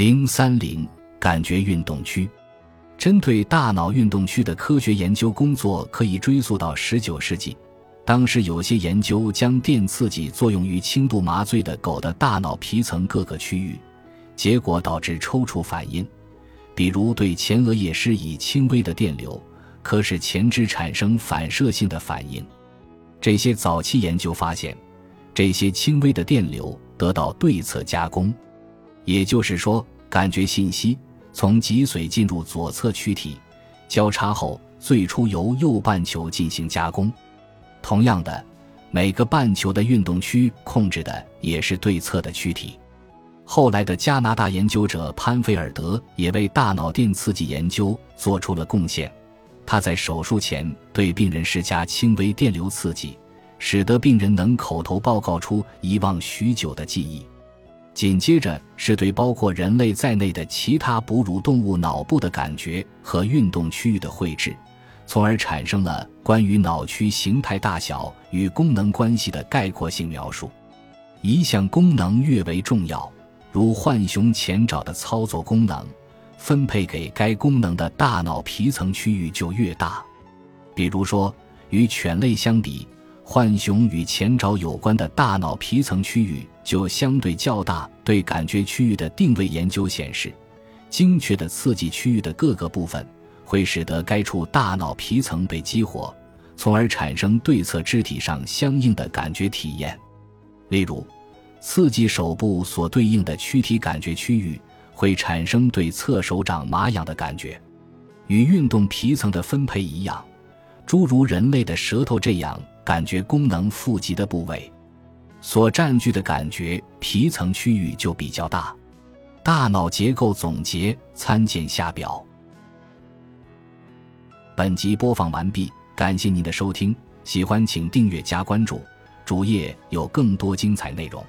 零三零感觉运动区，针对大脑运动区的科学研究工作可以追溯到十九世纪。当时有些研究将电刺激作用于轻度麻醉的狗的大脑皮层各个区域，结果导致抽搐反应。比如对前额叶施以轻微的电流，可使前肢产生反射性的反应。这些早期研究发现，这些轻微的电流得到对侧加工。也就是说，感觉信息从脊髓进入左侧躯体，交叉后最初由右半球进行加工。同样的，每个半球的运动区控制的也是对侧的躯体。后来的加拿大研究者潘菲尔德也为大脑电刺激研究做出了贡献。他在手术前对病人施加轻微电流刺激，使得病人能口头报告出遗忘许久的记忆。紧接着是对包括人类在内的其他哺乳动物脑部的感觉和运动区域的绘制，从而产生了关于脑区形态大小与功能关系的概括性描述。一项功能越为重要，如浣熊前爪的操作功能，分配给该功能的大脑皮层区域就越大。比如说，与犬类相比。浣熊与前爪有关的大脑皮层区域就相对较大。对感觉区域的定位研究显示，精确的刺激区域的各个部分，会使得该处大脑皮层被激活，从而产生对侧肢体上相应的感觉体验。例如，刺激手部所对应的躯体感觉区域，会产生对侧手掌麻痒的感觉。与运动皮层的分配一样，诸如人类的舌头这样。感觉功能富集的部位，所占据的感觉皮层区域就比较大。大脑结构总结参见下表。本集播放完毕，感谢您的收听，喜欢请订阅加关注，主页有更多精彩内容。